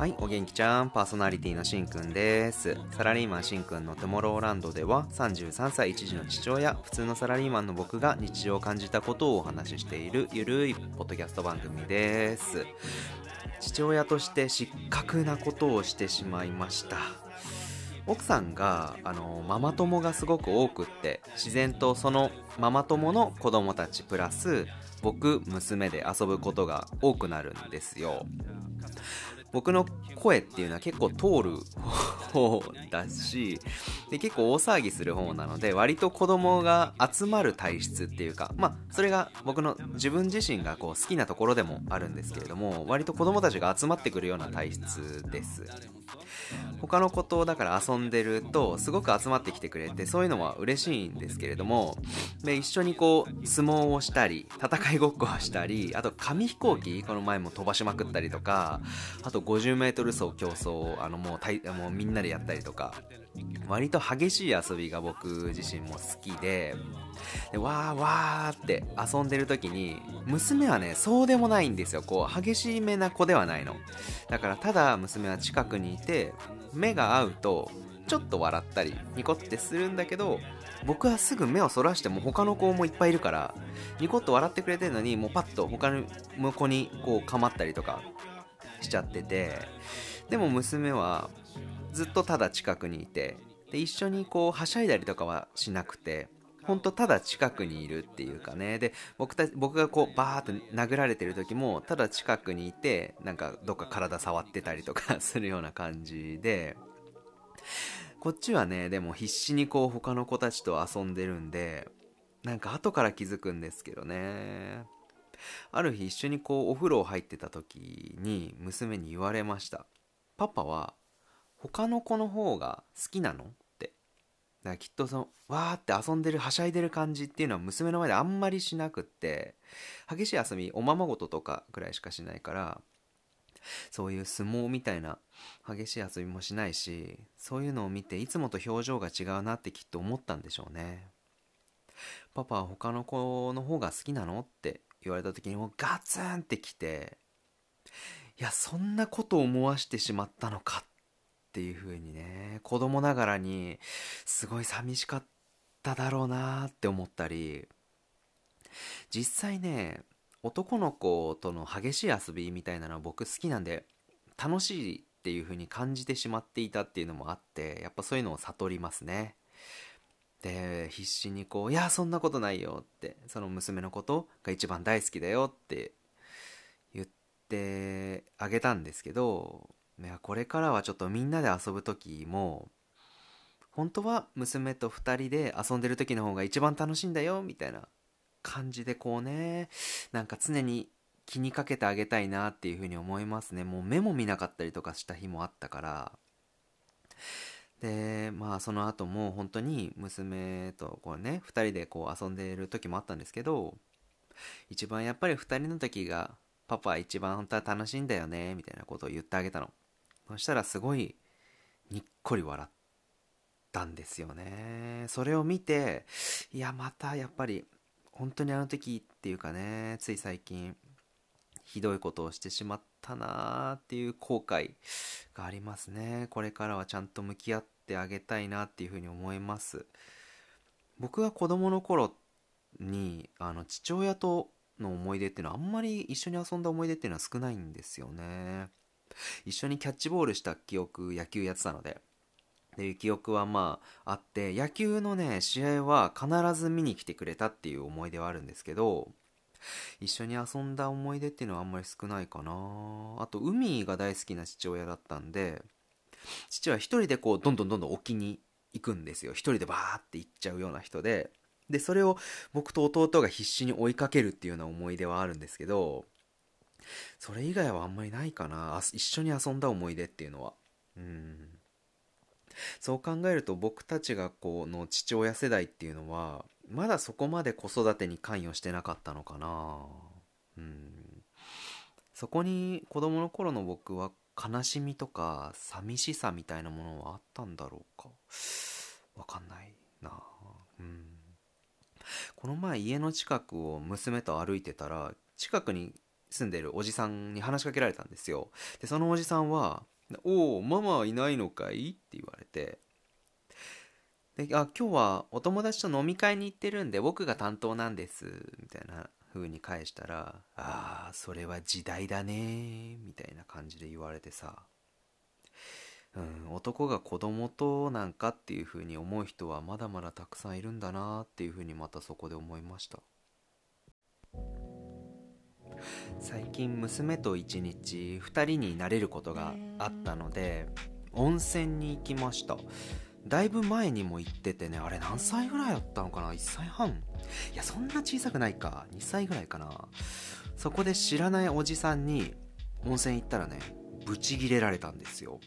はい、お元気ちゃん、パーソナリティのしんくんです。サラリーマンしんくんのトゥモローランドでは、33歳一児の父親、普通のサラリーマンの僕が日常を感じたことをお話ししているゆるいポッドキャスト番組です。父親として失格なことをしてしまいました。奥さんがあのママ友がすごく多くって自然とそのママ友の子供たちプラス僕娘で遊ぶことが多くなるんですよ。僕の声っていうのは結構通る方だしで結構大騒ぎする方なので割と子供が集まる体質っていうかまあそれが僕の自分自身がこう好きなところでもあるんですけれども割と子供たちが集まってくるような体質です。他の子とだから遊んでるとすごく集まってきてくれてそういうのは嬉しいんですけれどもで一緒にこう相撲をしたり戦いごっこをしたりあと紙飛行機この前も飛ばしまくったりとかあと 50m 走競争あのもうたいもうみんなでやったりとか割と激しい遊びが僕自身も好きででわーわーって遊んでる時に娘はねそうでもないんですよ。こう激しめな子ではないの。だからただ娘は近くにいて目が合うとちょっと笑ったりニコってするんだけど僕はすぐ目をそらしても他の子もいっぱいいるからニコッと笑ってくれてるのにもうパッと他の子にこう構ったりとかしちゃっててでも娘はずっとただ近くにいてで一緒にこうはしゃいだりとかはしなくてほんとただ近くにいるっていうかね。で僕た僕がこうバーって殴られてる時もただ近くにいてなんかどっか体触ってたりとか するような感じで。こっちはねでも必死にこう他の子たちと遊んでるんでなんか後から気づくんですけどね。ある日一緒にこうお風呂入ってた時に娘に言われましたパパは他の子の方が好きなの？って。だからきっとそのわーって遊んでるはしゃいでる感じっていうのは娘の前であんまりしなくって。激しい遊びおままごととかぐらいしかしないから。そういう相撲みたいな激しい遊びもしないしそういうのを見ていつもと表情が違うなってきっと思ったんでしょうね。パパは他の子の方が好きなの？って言われた時にもうガツンってきていやそんなこと思わしてしまったのかっていう風にね子供ながらにすごい寂しかっただろうなって思ったり実際ね男の子との激しい遊びみたいなのは僕好きなんで楽しいっていう風に感じてしまっていたっていうのもあってやっぱそういうのを悟りますね。で必死にこう「いやそんなことないよ」ってその娘のことが一番大好きだよって言ってあげたんですけどいやこれからはちょっとみんなで遊ぶ時も本当は娘と2人で遊んでる時の方が一番楽しいんだよみたいな感じでこうねなんか常に気にかけてあげたいなっていうふうに思いますね。もう目も見なかったりとかした日もあったから。でまあその後も本当に娘とこうね2人でこう遊んでる時もあったんですけど一番やっぱり2人の時がパパ一番本当は楽しいんだよねみたいなことを言ってあげたの。そしたらすごいにっこり笑ったんですよね。それを見ていやまたやっぱり本当にあの時っていうかねつい最近ひどいことをしてしまったなーっていう後悔がありますね。これからはちゃんと向き合ってあげたいなっていうふうに思います。僕が子供の頃にあの父親との思い出っていうのはあんまり一緒に遊んだ思い出っていうのは少ないんですよね。一緒にキャッチボールした記憶野球やってたので。っていう記憶はまああって野球のね試合は必ず見に来てくれたっていう思い出はあるんですけど一緒に遊んだ思い出っていうのはあんまり少ないかな。あと海が大好きな父親だったんで父は一人でこうどんどんどんどん沖に行くんですよ。一人でバーって行っちゃうような人で。でそれを僕と弟が必死に追いかけるっていうような思い出はあるんですけどそれ以外はあんまりないかな。一緒に遊んだ思い出っていうのは。うん。そう考えると僕たちがこの父親世代っていうのはまだそこまで子育てに関与してなかったのかな。うん。そこに子供の頃の僕は悲しみとか寂しさみたいなものはあったんだろうか。わかんないな。うん。この前家の近くを娘と歩いてたら近くに住んでるおじさんに話しかけられたんですよ。でそのおじさんは「おおママはいないのかい?」って言われて。であ今日はお友達と飲み会に行ってるんで僕が担当なんですみたいな風に返したら「ああそれは時代だね」みたいな感じで言われてさ。うん、男が子供となんかっていう風に思う人はまだまだたくさんいるんだなっていう風にまたそこで思いました。最近娘と一日2人になれることがあったので温泉に行きました。だいぶ前にも行っててねあれ何歳ぐらいだったのかな？1歳半？いやそんな小さくないか。2歳ぐらいかな。そこで知らないおじさんに温泉行ったらねブチギレられたんですよ。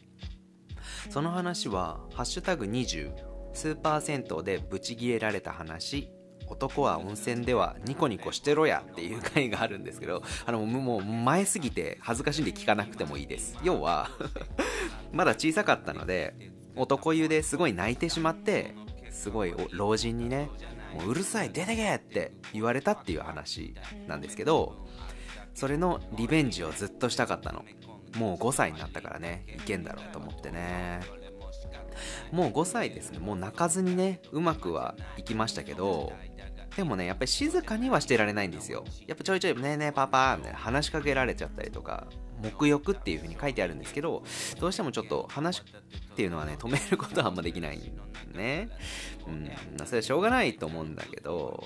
その話は「ハッシュタグ #20 スーパー銭湯でブチギレられた話男は温泉ではニコニコしてろやっていう回があるんですけどあのもう前すぎて恥ずかしいんで聞かなくてもいいです。要は まだ小さかったので男湯ですごい泣いてしまってすごい老人にねもううるさい出てけって言われたっていう話なんですけどそれのリベンジをずっとしたかったの。もう5歳になったからねいけんだろうと思ってね。もう5歳ですね。もう泣かずにねうまくはいきましたけどでもねやっぱり静かにはしてられないんですよ。やっぱちょいちょい「ねえねえパパ」みたいな話しかけられちゃったりとか沐浴っていう風に書いてあるんですけどどうしてもちょっと話っていうのはね止めることはあんまできないんね。うん。それはしょうがないと思うんだけど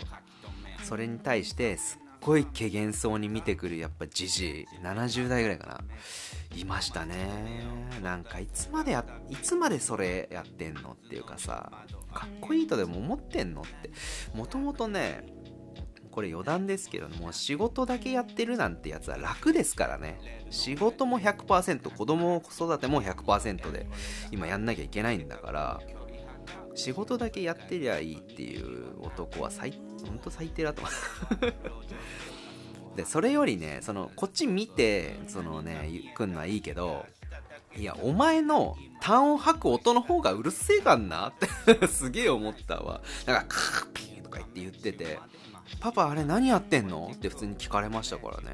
それに対してすっごい怪げそうに見てくるやっぱじじい。70代ぐらいかな。いましたね。なんかいつまでやいつまでそれやってんのっていうかさ。かっこいいとでも思ってんのって。もともとねこれ余談ですけどもう仕事だけやってるなんてやつは楽ですからね。仕事も100%子供子育ても100%で今やんなきゃいけないんだから仕事だけやってりゃいいっていう男は最本当最低だと。でそれよりねそのこっち見てそのね来んのはいいけどいやお前の単を吐く音の方がうるせえかんなって すげえ思ったわ。なんかカーピーとか言って言っててパパあれ何やってんの？って普通に聞かれましたからね。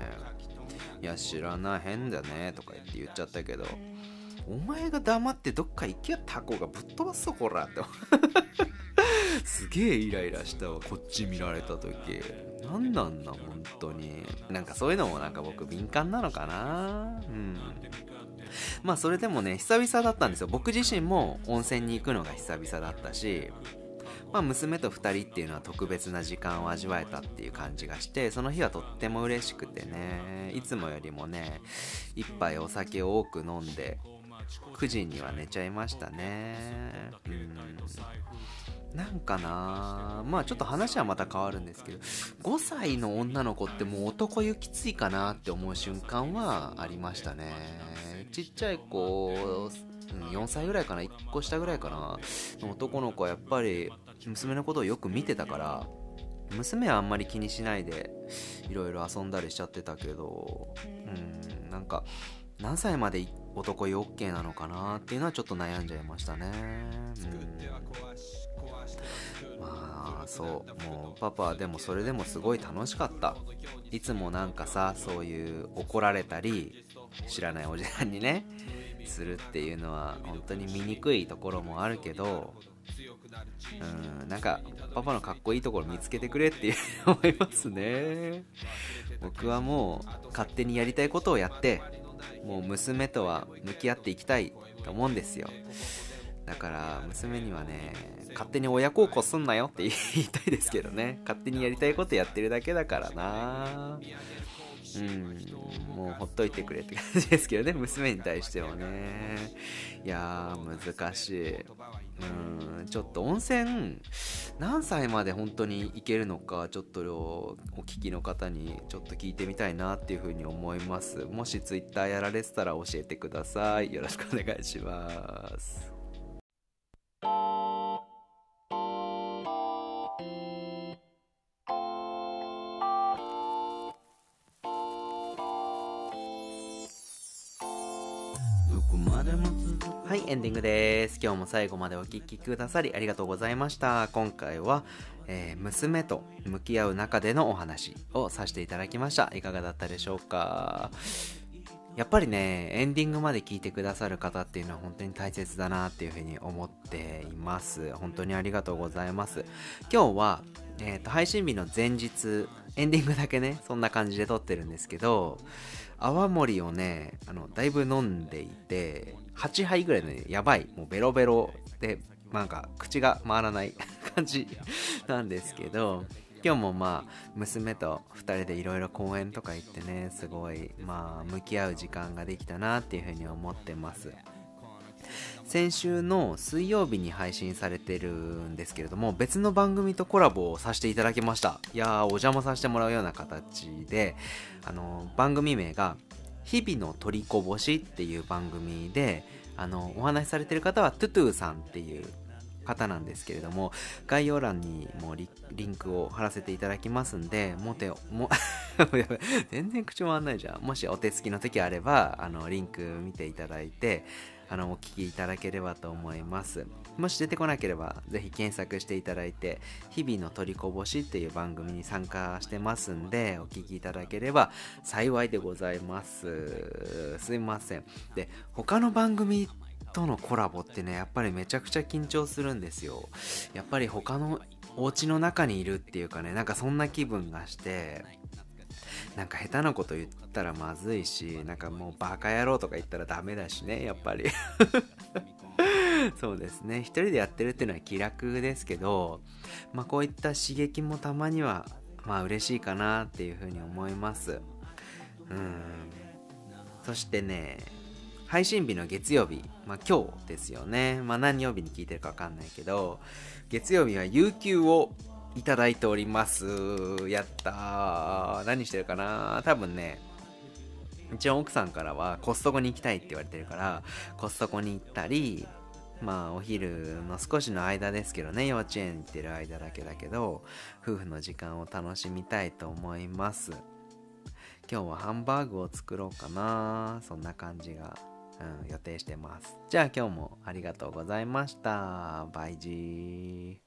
いや知らない変だねとか言って言っちゃったけどお前が黙ってどっか行けよタコがぶっ飛ばすぞこらって。すげえイライラしたわこっち見られた時。何なんだ本当に。なんかそういうのもなんか僕敏感なのかな。うん。まあそれでもね久々だったんですよ。僕自身も温泉に行くのが久々だったしまあ、娘と2人っていうのは特別な時間を味わえたっていう感じがしてその日はとっても嬉しくてねいつもよりもね一杯お酒を多く飲んで9時には寝ちゃいましたね。うん。なんかなまあちょっと話はまた変わるんですけど5歳の女の子ってもう男湯きついかなって思う瞬間はありましたね。ちっちゃい子4歳ぐらいかな1個下ぐらいかな。男の子はやっぱり娘のことをよく見てたから娘はあんまり気にしないでいろいろ遊んだりしちゃってたけどうんなんか何歳まで男湯 OK なのかなっていうのはちょっと悩んじゃいましたね。うんまあそうもうパパはでもそれでもすごい楽しかった。いつもなんかさそういう怒られたり知らないおじさんにねするっていうのは本当に醜いところもあるけどうんなんかパパのかっこいいところ見つけてくれって思いますね。僕はもう勝手にやりたいことをやってもう娘とは向き合っていきたいと思うんですよ。だから娘にはね勝手に親孝行すんなよって言いたいですけどね。勝手にやりたいことやってるだけだからな。うんもうほっといてくれって感じですけどね娘に対してはね。いやー難しい。うんちょっと温泉何歳まで本当に行けるのかちょっとお聞きの方にちょっと聞いてみたいなっていうふうに思います。もし Twitter やられてたら教えてください。よろしくお願いしますはいエンディングです今日も最後までお聴きくださりありがとうございました今回は、えー、娘と向き合う中でのお話をさせていただきましたいかがだったでしょうか？やっぱりね、エンディングまで聞いてくださる方っていうのは本当に大切だなっていうふうに思っています。本当にありがとうございます。今日は、えっ、ー、と、配信日の前日、エンディングだけね、そんな感じで撮ってるんですけど、泡盛をね、あの、だいぶ飲んでいて、8杯ぐらいね、やばい、もうベロベロで、なんか口が回らない 感じなんですけど、今日もまあ娘と2人でいろいろ公園とか行ってねすごいまあ向き合う時間ができたなっていうふうに思ってます。先週の水曜日に配信されてるんですけれども別の番組とコラボをさせていただきましたいやーお邪魔させてもらうような形であの番組名が日々の取りこぼしっていう番組であのお話しされてる方はトゥトゥさんっていう方なんですけれども、概要欄にもリンクを貼らせていただきますんで、もて、も、全然口回んないじゃん。もしお手つきの時あれば、あの、リンク見ていただいて、あの、お聞きいただければと思います。もし出てこなければ、ぜひ検索していただいて、日々の取りこぼしっていう番組に参加してますんで、お聞きいただければ幸いでございます。すいません。で、他の番組とのコラボってね、やっぱりめちゃくちゃ緊張するんですよ。やっぱり他のお家の中にいるっていうかね、なんかそんな気分がして、なんか下手なこと言ったらまずいし、なんかもうバカ野郎とか言ったらダメだしね、やっぱり そうですね。一人でやってるっていうのは気楽ですけど、まあこういった刺激もたまには、まあ嬉しいかなっていうふうに思います。うん。そしてね、配信日の月曜日、まあ今日ですよね。まあ何曜日に聞いてるかわかんないけど、月曜日は有給をいただいております。やったー。何してるかな多分ね、一応奥さんからはコストコに行きたいって言われてるから、コストコに行ったり、まあお昼の少しの間ですけどね、幼稚園行ってる間だけだけど、夫婦の時間を楽しみたいと思います。今日はハンバーグを作ろうかなそんな感じがうん、予定してます。じゃあ今日もありがとうございました。バイジー。